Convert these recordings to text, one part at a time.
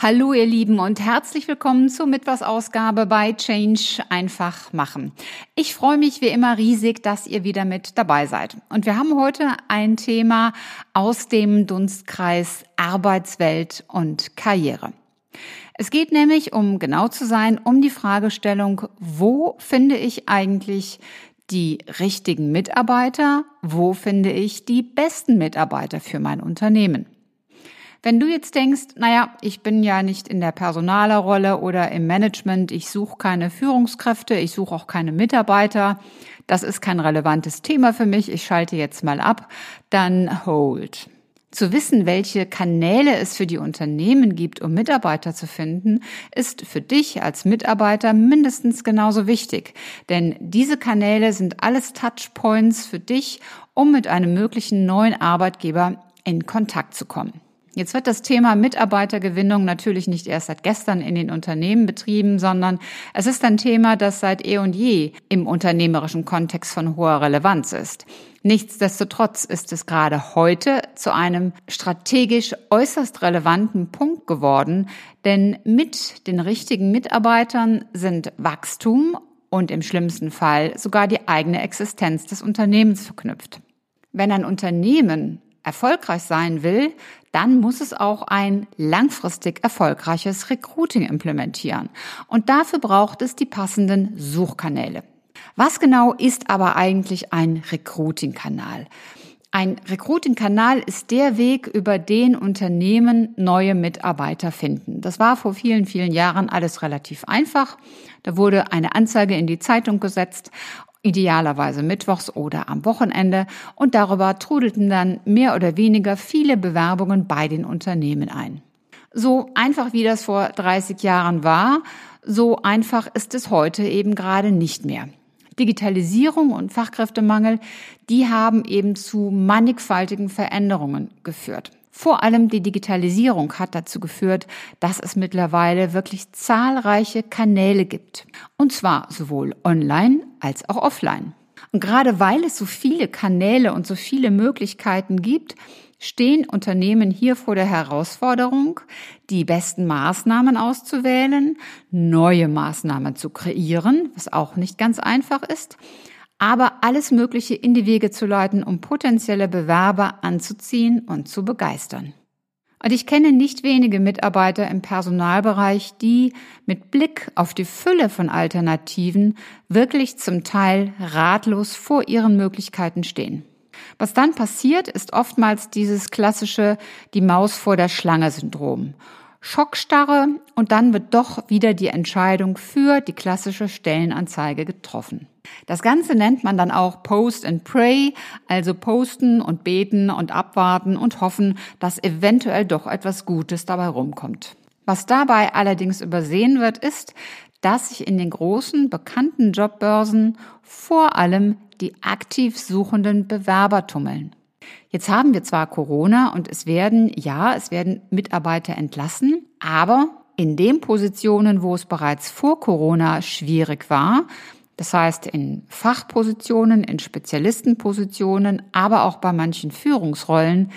Hallo ihr Lieben und herzlich willkommen zur Mitwas-Ausgabe bei Change einfach machen. Ich freue mich wie immer riesig, dass ihr wieder mit dabei seid. Und wir haben heute ein Thema aus dem Dunstkreis Arbeitswelt und Karriere. Es geht nämlich, um genau zu sein, um die Fragestellung, wo finde ich eigentlich die richtigen Mitarbeiter, wo finde ich die besten Mitarbeiter für mein Unternehmen. Wenn du jetzt denkst, naja, ich bin ja nicht in der Personalerrolle oder im Management, ich suche keine Führungskräfte, ich suche auch keine Mitarbeiter, das ist kein relevantes Thema für mich, ich schalte jetzt mal ab, dann hold. Zu wissen, welche Kanäle es für die Unternehmen gibt, um Mitarbeiter zu finden, ist für dich als Mitarbeiter mindestens genauso wichtig. Denn diese Kanäle sind alles Touchpoints für dich, um mit einem möglichen neuen Arbeitgeber in Kontakt zu kommen. Jetzt wird das Thema Mitarbeitergewinnung natürlich nicht erst seit gestern in den Unternehmen betrieben, sondern es ist ein Thema, das seit eh und je im unternehmerischen Kontext von hoher Relevanz ist. Nichtsdestotrotz ist es gerade heute zu einem strategisch äußerst relevanten Punkt geworden, denn mit den richtigen Mitarbeitern sind Wachstum und im schlimmsten Fall sogar die eigene Existenz des Unternehmens verknüpft. Wenn ein Unternehmen erfolgreich sein will, dann muss es auch ein langfristig erfolgreiches Recruiting implementieren. Und dafür braucht es die passenden Suchkanäle. Was genau ist aber eigentlich ein Recruiting-Kanal? Ein Recruiting-Kanal ist der Weg, über den Unternehmen neue Mitarbeiter finden. Das war vor vielen, vielen Jahren alles relativ einfach. Da wurde eine Anzeige in die Zeitung gesetzt idealerweise mittwochs oder am Wochenende und darüber trudelten dann mehr oder weniger viele Bewerbungen bei den Unternehmen ein. So einfach wie das vor 30 Jahren war, so einfach ist es heute eben gerade nicht mehr. Digitalisierung und Fachkräftemangel, die haben eben zu mannigfaltigen Veränderungen geführt. Vor allem die Digitalisierung hat dazu geführt, dass es mittlerweile wirklich zahlreiche Kanäle gibt. Und zwar sowohl online als auch offline. Und gerade weil es so viele Kanäle und so viele Möglichkeiten gibt, stehen Unternehmen hier vor der Herausforderung, die besten Maßnahmen auszuwählen, neue Maßnahmen zu kreieren, was auch nicht ganz einfach ist, aber alles Mögliche in die Wege zu leiten, um potenzielle Bewerber anzuziehen und zu begeistern. Und ich kenne nicht wenige Mitarbeiter im Personalbereich, die mit Blick auf die Fülle von Alternativen wirklich zum Teil ratlos vor ihren Möglichkeiten stehen. Was dann passiert, ist oftmals dieses klassische die Maus vor der Schlange Syndrom. Schockstarre und dann wird doch wieder die Entscheidung für die klassische Stellenanzeige getroffen. Das Ganze nennt man dann auch Post and Pray, also posten und beten und abwarten und hoffen, dass eventuell doch etwas Gutes dabei rumkommt. Was dabei allerdings übersehen wird, ist, dass sich in den großen bekannten Jobbörsen vor allem die aktiv suchenden Bewerber tummeln. Jetzt haben wir zwar Corona und es werden, ja, es werden Mitarbeiter entlassen, aber in den Positionen, wo es bereits vor Corona schwierig war, das heißt in Fachpositionen, in Spezialistenpositionen, aber auch bei manchen Führungsrollen,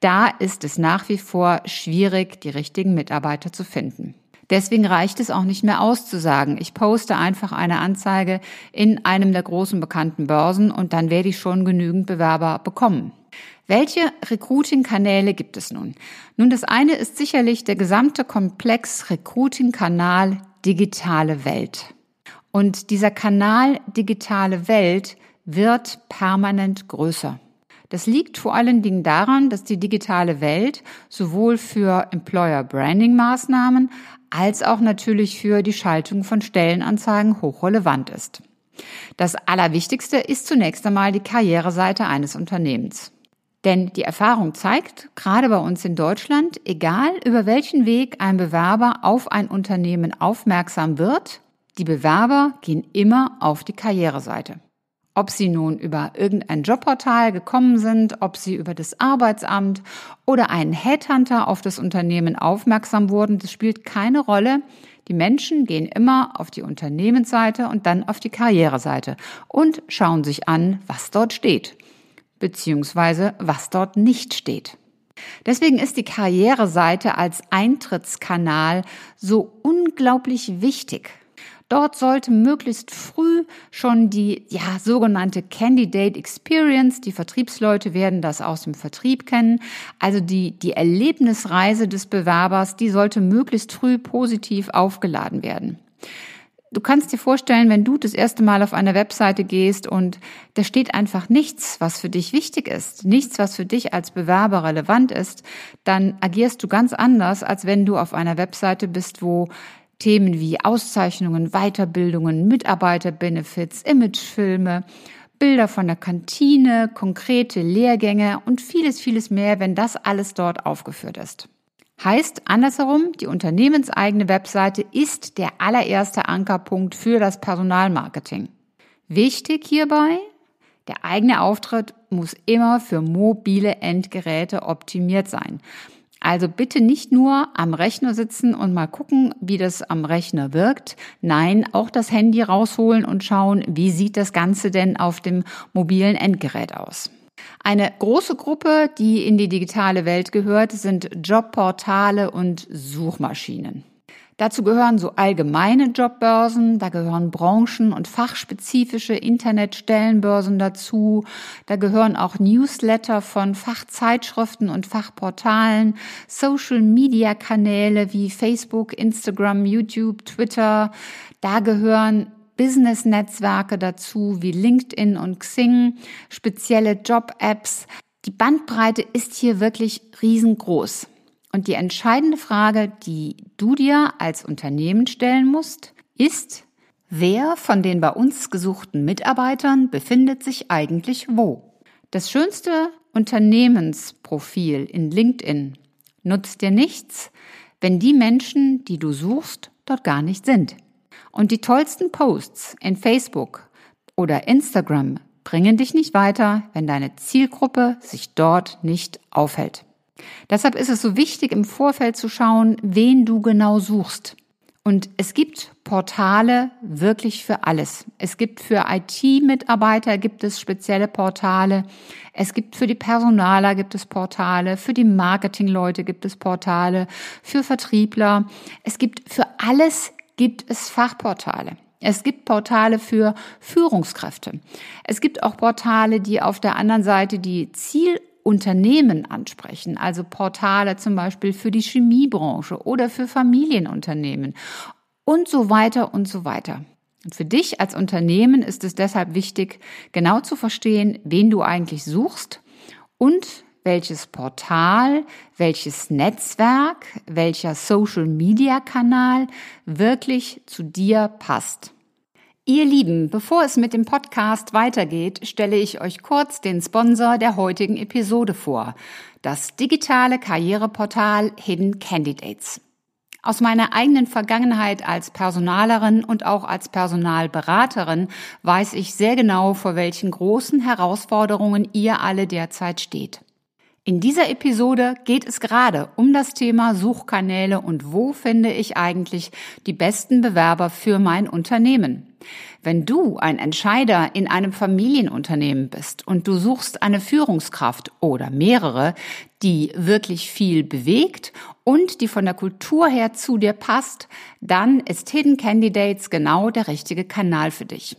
da ist es nach wie vor schwierig, die richtigen Mitarbeiter zu finden. Deswegen reicht es auch nicht mehr auszusagen, ich poste einfach eine Anzeige in einem der großen bekannten Börsen und dann werde ich schon genügend Bewerber bekommen. Welche Recruiting-Kanäle gibt es nun? Nun, das eine ist sicherlich der gesamte Komplex Recruiting-Kanal digitale Welt. Und dieser Kanal digitale Welt wird permanent größer. Das liegt vor allen Dingen daran, dass die digitale Welt sowohl für Employer Branding Maßnahmen als auch natürlich für die Schaltung von Stellenanzeigen hochrelevant ist. Das Allerwichtigste ist zunächst einmal die Karriereseite eines Unternehmens. Denn die Erfahrung zeigt, gerade bei uns in Deutschland, egal über welchen Weg ein Bewerber auf ein Unternehmen aufmerksam wird, die Bewerber gehen immer auf die Karriereseite. Ob Sie nun über irgendein Jobportal gekommen sind, ob Sie über das Arbeitsamt oder einen Headhunter auf das Unternehmen aufmerksam wurden, das spielt keine Rolle. Die Menschen gehen immer auf die Unternehmensseite und dann auf die Karriereseite und schauen sich an, was dort steht, beziehungsweise was dort nicht steht. Deswegen ist die Karriereseite als Eintrittskanal so unglaublich wichtig. Dort sollte möglichst früh schon die ja, sogenannte Candidate Experience, die Vertriebsleute werden das aus dem Vertrieb kennen, also die, die Erlebnisreise des Bewerbers, die sollte möglichst früh positiv aufgeladen werden. Du kannst dir vorstellen, wenn du das erste Mal auf eine Webseite gehst und da steht einfach nichts, was für dich wichtig ist, nichts, was für dich als Bewerber relevant ist, dann agierst du ganz anders, als wenn du auf einer Webseite bist, wo Themen wie Auszeichnungen, Weiterbildungen, Mitarbeiterbenefits, Imagefilme, Bilder von der Kantine, konkrete Lehrgänge und vieles, vieles mehr, wenn das alles dort aufgeführt ist. Heißt andersherum, die unternehmenseigene Webseite ist der allererste Ankerpunkt für das Personalmarketing. Wichtig hierbei, der eigene Auftritt muss immer für mobile Endgeräte optimiert sein. Also bitte nicht nur am Rechner sitzen und mal gucken, wie das am Rechner wirkt. Nein, auch das Handy rausholen und schauen, wie sieht das Ganze denn auf dem mobilen Endgerät aus. Eine große Gruppe, die in die digitale Welt gehört, sind Jobportale und Suchmaschinen. Dazu gehören so allgemeine Jobbörsen, da gehören branchen- und fachspezifische Internetstellenbörsen dazu, da gehören auch Newsletter von Fachzeitschriften und Fachportalen, Social-Media-Kanäle wie Facebook, Instagram, YouTube, Twitter, da gehören Business-Netzwerke dazu wie LinkedIn und Xing, spezielle Job-Apps. Die Bandbreite ist hier wirklich riesengroß. Und die entscheidende Frage, die du dir als Unternehmen stellen musst, ist, wer von den bei uns gesuchten Mitarbeitern befindet sich eigentlich wo? Das schönste Unternehmensprofil in LinkedIn nutzt dir nichts, wenn die Menschen, die du suchst, dort gar nicht sind. Und die tollsten Posts in Facebook oder Instagram bringen dich nicht weiter, wenn deine Zielgruppe sich dort nicht aufhält. Deshalb ist es so wichtig, im Vorfeld zu schauen, wen du genau suchst. Und es gibt Portale wirklich für alles. Es gibt für IT-Mitarbeiter gibt es spezielle Portale. Es gibt für die Personaler gibt es Portale. Für die Marketingleute gibt es Portale. Für Vertriebler. Es gibt für alles gibt es Fachportale. Es gibt Portale für Führungskräfte. Es gibt auch Portale, die auf der anderen Seite die Ziel Unternehmen ansprechen, also Portale zum Beispiel für die Chemiebranche oder für Familienunternehmen und so weiter und so weiter. Und für dich als Unternehmen ist es deshalb wichtig, genau zu verstehen, wen du eigentlich suchst und welches Portal, welches Netzwerk, welcher Social-Media-Kanal wirklich zu dir passt. Ihr Lieben, bevor es mit dem Podcast weitergeht, stelle ich euch kurz den Sponsor der heutigen Episode vor, das digitale Karriereportal Hidden Candidates. Aus meiner eigenen Vergangenheit als Personalerin und auch als Personalberaterin weiß ich sehr genau, vor welchen großen Herausforderungen ihr alle derzeit steht. In dieser Episode geht es gerade um das Thema Suchkanäle und wo finde ich eigentlich die besten Bewerber für mein Unternehmen. Wenn du ein Entscheider in einem Familienunternehmen bist und du suchst eine Führungskraft oder mehrere, die wirklich viel bewegt und die von der Kultur her zu dir passt, dann ist Hidden Candidates genau der richtige Kanal für dich.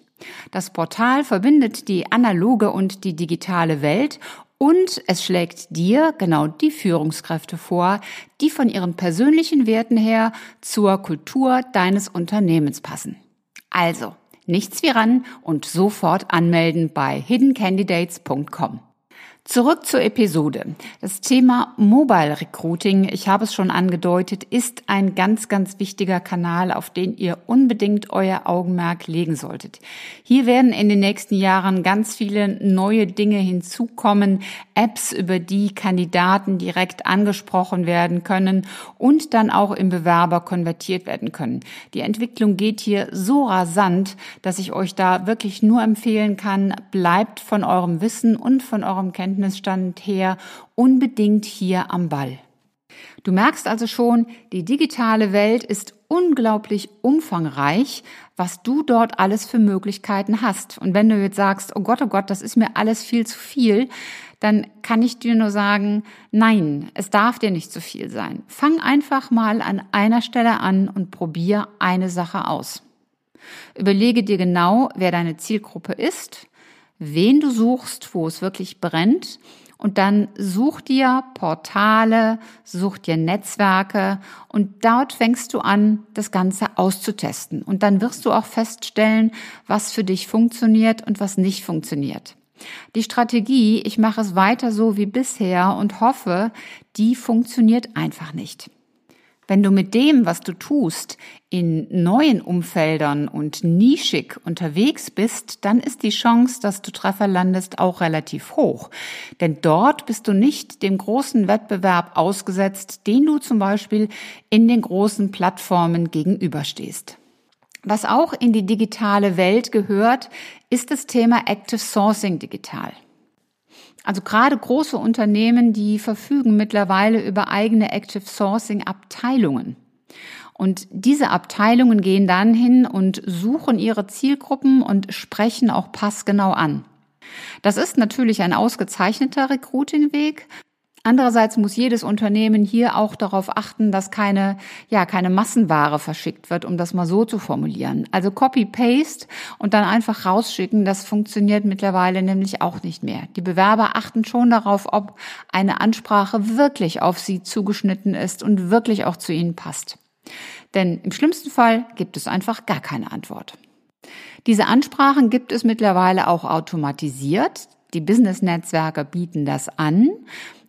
Das Portal verbindet die analoge und die digitale Welt und es schlägt dir genau die Führungskräfte vor, die von ihren persönlichen Werten her zur Kultur deines Unternehmens passen. Also, nichts wie ran und sofort anmelden bei hiddencandidates.com. Zurück zur Episode. Das Thema Mobile Recruiting, ich habe es schon angedeutet, ist ein ganz, ganz wichtiger Kanal, auf den ihr unbedingt euer Augenmerk legen solltet. Hier werden in den nächsten Jahren ganz viele neue Dinge hinzukommen, Apps, über die Kandidaten direkt angesprochen werden können und dann auch im Bewerber konvertiert werden können. Die Entwicklung geht hier so rasant, dass ich euch da wirklich nur empfehlen kann, bleibt von eurem Wissen und von eurem Kenntnis Kenntnisstand her unbedingt hier am Ball. Du merkst also schon, die digitale Welt ist unglaublich umfangreich, was du dort alles für Möglichkeiten hast. Und wenn du jetzt sagst, oh Gott, oh Gott, das ist mir alles viel zu viel, dann kann ich dir nur sagen, nein, es darf dir nicht zu viel sein. Fang einfach mal an einer Stelle an und probier eine Sache aus. Überlege dir genau, wer deine Zielgruppe ist, wen du suchst, wo es wirklich brennt. Und dann such dir Portale, such dir Netzwerke und dort fängst du an, das Ganze auszutesten. Und dann wirst du auch feststellen, was für dich funktioniert und was nicht funktioniert. Die Strategie, ich mache es weiter so wie bisher und hoffe, die funktioniert einfach nicht. Wenn du mit dem, was du tust, in neuen Umfeldern und nischig unterwegs bist, dann ist die Chance, dass du Treffer landest, auch relativ hoch. Denn dort bist du nicht dem großen Wettbewerb ausgesetzt, den du zum Beispiel in den großen Plattformen gegenüberstehst. Was auch in die digitale Welt gehört, ist das Thema Active Sourcing digital. Also gerade große Unternehmen, die verfügen mittlerweile über eigene Active Sourcing Abteilungen. Und diese Abteilungen gehen dann hin und suchen ihre Zielgruppen und sprechen auch passgenau an. Das ist natürlich ein ausgezeichneter Recruiting-Weg, Andererseits muss jedes Unternehmen hier auch darauf achten, dass keine, ja, keine Massenware verschickt wird, um das mal so zu formulieren. Also Copy-Paste und dann einfach rausschicken, das funktioniert mittlerweile nämlich auch nicht mehr. Die Bewerber achten schon darauf, ob eine Ansprache wirklich auf sie zugeschnitten ist und wirklich auch zu ihnen passt. Denn im schlimmsten Fall gibt es einfach gar keine Antwort. Diese Ansprachen gibt es mittlerweile auch automatisiert. Die Business-Netzwerke bieten das an.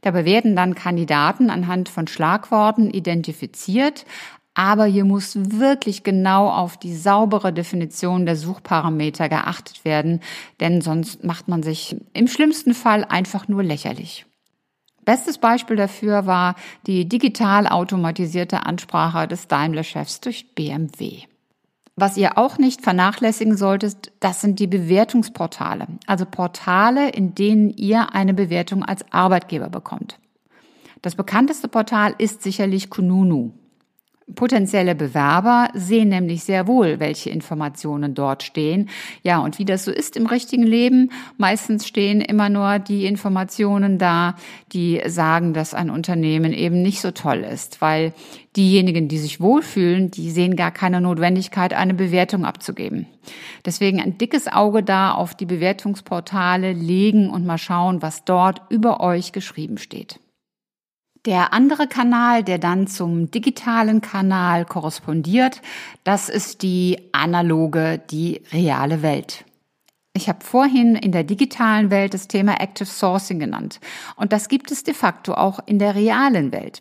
Dabei werden dann Kandidaten anhand von Schlagworten identifiziert, aber hier muss wirklich genau auf die saubere Definition der Suchparameter geachtet werden, denn sonst macht man sich im schlimmsten Fall einfach nur lächerlich. Bestes Beispiel dafür war die digital automatisierte Ansprache des Daimler-Chefs durch BMW. Was ihr auch nicht vernachlässigen solltet, das sind die Bewertungsportale. Also Portale, in denen ihr eine Bewertung als Arbeitgeber bekommt. Das bekannteste Portal ist sicherlich Kununu. Potenzielle Bewerber sehen nämlich sehr wohl, welche Informationen dort stehen. Ja, und wie das so ist im richtigen Leben, meistens stehen immer nur die Informationen da, die sagen, dass ein Unternehmen eben nicht so toll ist, weil diejenigen, die sich wohlfühlen, die sehen gar keine Notwendigkeit, eine Bewertung abzugeben. Deswegen ein dickes Auge da auf die Bewertungsportale legen und mal schauen, was dort über euch geschrieben steht. Der andere Kanal, der dann zum digitalen Kanal korrespondiert, das ist die analoge, die reale Welt. Ich habe vorhin in der digitalen Welt das Thema Active Sourcing genannt. Und das gibt es de facto auch in der realen Welt.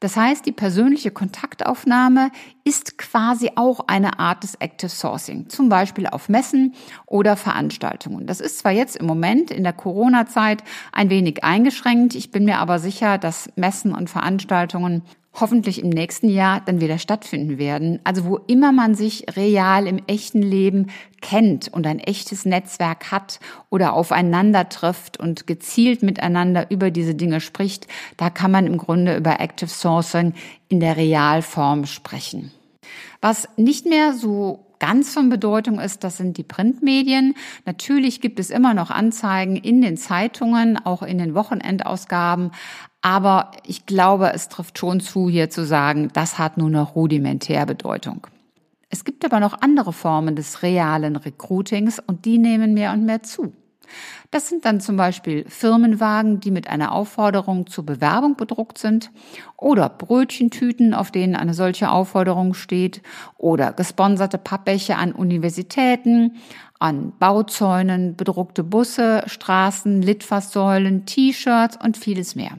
Das heißt, die persönliche Kontaktaufnahme ist quasi auch eine Art des Active Sourcing, zum Beispiel auf Messen oder Veranstaltungen. Das ist zwar jetzt im Moment in der Corona-Zeit ein wenig eingeschränkt, ich bin mir aber sicher, dass Messen und Veranstaltungen hoffentlich im nächsten Jahr dann wieder stattfinden werden. Also wo immer man sich real im echten Leben kennt und ein echtes Netzwerk hat oder aufeinander trifft und gezielt miteinander über diese Dinge spricht, da kann man im Grunde über Active Sourcing in der Realform sprechen. Was nicht mehr so ganz von Bedeutung ist, das sind die Printmedien. Natürlich gibt es immer noch Anzeigen in den Zeitungen, auch in den Wochenendausgaben. Aber ich glaube, es trifft schon zu, hier zu sagen, das hat nur noch rudimentär Bedeutung. Es gibt aber noch andere Formen des realen Recruitings und die nehmen mehr und mehr zu. Das sind dann zum Beispiel Firmenwagen, die mit einer Aufforderung zur Bewerbung bedruckt sind oder Brötchentüten, auf denen eine solche Aufforderung steht oder gesponserte Pappbecher an Universitäten, an Bauzäunen, bedruckte Busse, Straßen, Litfaßsäulen, T-Shirts und vieles mehr.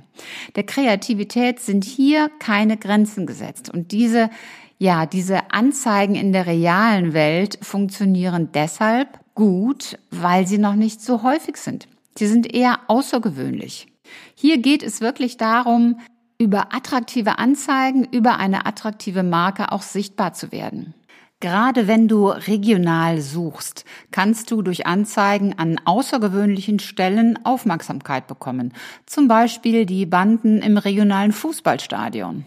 Der Kreativität sind hier keine Grenzen gesetzt und diese ja, diese Anzeigen in der realen Welt funktionieren deshalb gut, weil sie noch nicht so häufig sind. Sie sind eher außergewöhnlich. Hier geht es wirklich darum, über attraktive Anzeigen, über eine attraktive Marke auch sichtbar zu werden. Gerade wenn du regional suchst, kannst du durch Anzeigen an außergewöhnlichen Stellen Aufmerksamkeit bekommen. Zum Beispiel die Banden im regionalen Fußballstadion.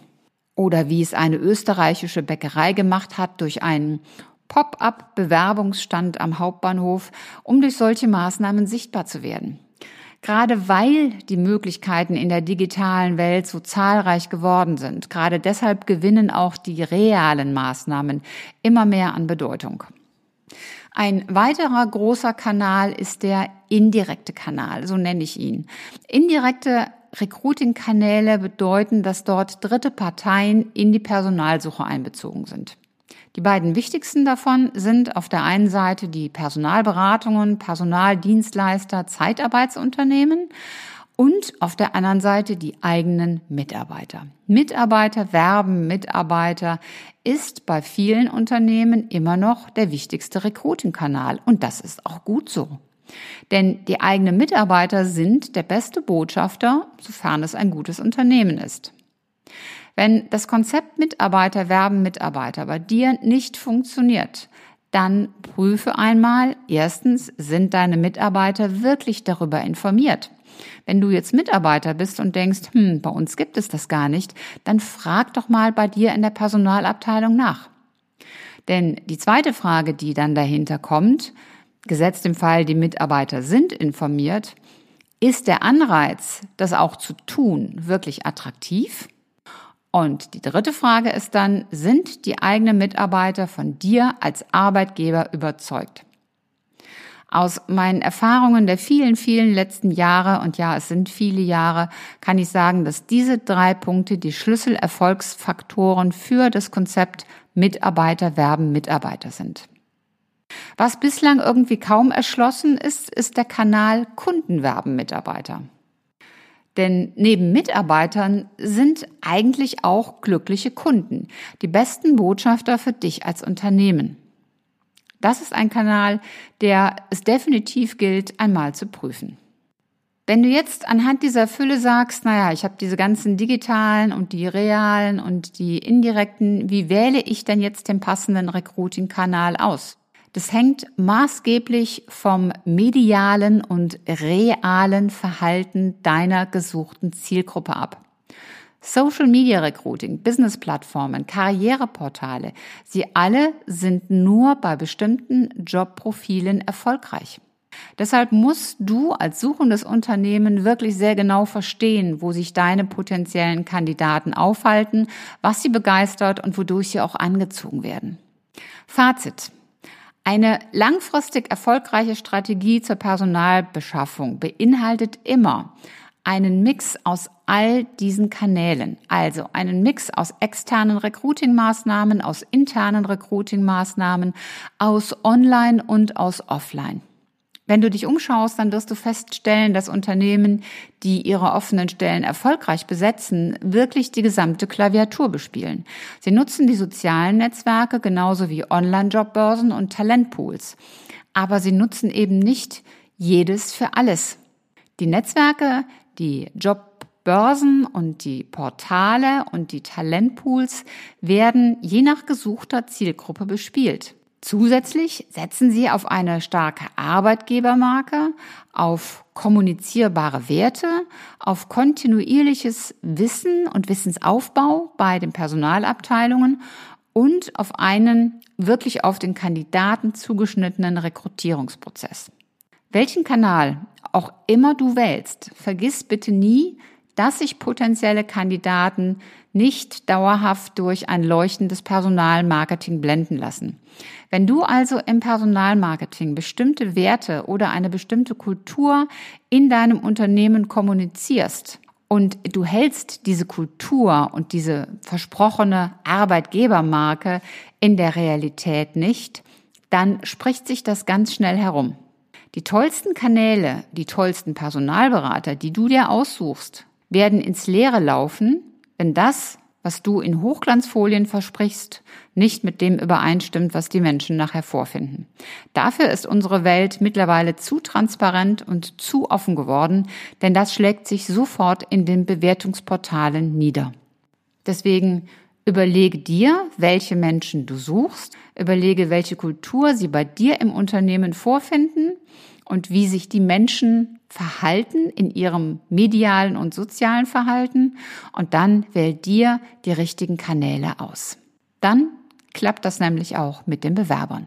Oder wie es eine österreichische Bäckerei gemacht hat durch einen Pop-up-Bewerbungsstand am Hauptbahnhof, um durch solche Maßnahmen sichtbar zu werden. Gerade weil die Möglichkeiten in der digitalen Welt so zahlreich geworden sind, gerade deshalb gewinnen auch die realen Maßnahmen immer mehr an Bedeutung. Ein weiterer großer Kanal ist der indirekte Kanal, so nenne ich ihn. Indirekte Recruiting-Kanäle bedeuten, dass dort dritte Parteien in die Personalsuche einbezogen sind. Die beiden wichtigsten davon sind auf der einen Seite die Personalberatungen, Personaldienstleister, Zeitarbeitsunternehmen und auf der anderen Seite die eigenen Mitarbeiter. Mitarbeiter werben Mitarbeiter ist bei vielen Unternehmen immer noch der wichtigste Recruiting-Kanal und das ist auch gut so. Denn die eigenen Mitarbeiter sind der beste Botschafter, sofern es ein gutes Unternehmen ist. Wenn das Konzept Mitarbeiter werben Mitarbeiter bei dir nicht funktioniert, dann prüfe einmal, erstens, sind deine Mitarbeiter wirklich darüber informiert? Wenn du jetzt Mitarbeiter bist und denkst, hm, bei uns gibt es das gar nicht, dann frag doch mal bei dir in der Personalabteilung nach. Denn die zweite Frage, die dann dahinter kommt, gesetzt im Fall, die Mitarbeiter sind informiert, ist der Anreiz, das auch zu tun, wirklich attraktiv? Und die dritte Frage ist dann, sind die eigenen Mitarbeiter von dir als Arbeitgeber überzeugt? Aus meinen Erfahrungen der vielen, vielen letzten Jahre, und ja, es sind viele Jahre, kann ich sagen, dass diese drei Punkte die Schlüsselerfolgsfaktoren für das Konzept Mitarbeiter werben Mitarbeiter sind. Was bislang irgendwie kaum erschlossen ist, ist der Kanal Kundenwerben Mitarbeiter. Denn neben Mitarbeitern sind eigentlich auch glückliche Kunden die besten Botschafter für dich als Unternehmen. Das ist ein Kanal, der es definitiv gilt, einmal zu prüfen. Wenn du jetzt anhand dieser Fülle sagst, naja, ich habe diese ganzen digitalen und die realen und die indirekten, wie wähle ich denn jetzt den passenden Recruiting-Kanal aus? Das hängt maßgeblich vom medialen und realen Verhalten deiner gesuchten Zielgruppe ab. Social Media Recruiting, Business-Plattformen, Karriereportale, sie alle sind nur bei bestimmten Jobprofilen erfolgreich. Deshalb musst du als suchendes Unternehmen wirklich sehr genau verstehen, wo sich deine potenziellen Kandidaten aufhalten, was sie begeistert und wodurch sie auch angezogen werden. Fazit. Eine langfristig erfolgreiche Strategie zur Personalbeschaffung beinhaltet immer einen Mix aus all diesen Kanälen, also einen Mix aus externen Recruiting-Maßnahmen, aus internen Recruiting-Maßnahmen, aus Online und aus Offline. Wenn du dich umschaust, dann wirst du feststellen, dass Unternehmen, die ihre offenen Stellen erfolgreich besetzen, wirklich die gesamte Klaviatur bespielen. Sie nutzen die sozialen Netzwerke genauso wie Online-Jobbörsen und Talentpools. Aber sie nutzen eben nicht jedes für alles. Die Netzwerke, die Jobbörsen und die Portale und die Talentpools werden je nach gesuchter Zielgruppe bespielt. Zusätzlich setzen sie auf eine starke Arbeitgebermarke, auf kommunizierbare Werte, auf kontinuierliches Wissen und Wissensaufbau bei den Personalabteilungen und auf einen wirklich auf den Kandidaten zugeschnittenen Rekrutierungsprozess. Welchen Kanal auch immer du wählst, vergiss bitte nie, dass sich potenzielle Kandidaten nicht dauerhaft durch ein leuchtendes Personalmarketing blenden lassen. Wenn du also im Personalmarketing bestimmte Werte oder eine bestimmte Kultur in deinem Unternehmen kommunizierst und du hältst diese Kultur und diese versprochene Arbeitgebermarke in der Realität nicht, dann spricht sich das ganz schnell herum. Die tollsten Kanäle, die tollsten Personalberater, die du dir aussuchst, werden ins Leere laufen, wenn das, was du in Hochglanzfolien versprichst, nicht mit dem übereinstimmt, was die Menschen nachher vorfinden. Dafür ist unsere Welt mittlerweile zu transparent und zu offen geworden, denn das schlägt sich sofort in den Bewertungsportalen nieder. Deswegen Überlege dir, welche Menschen du suchst, überlege, welche Kultur sie bei dir im Unternehmen vorfinden und wie sich die Menschen verhalten in ihrem medialen und sozialen Verhalten und dann wähl dir die richtigen Kanäle aus. Dann klappt das nämlich auch mit den Bewerbern.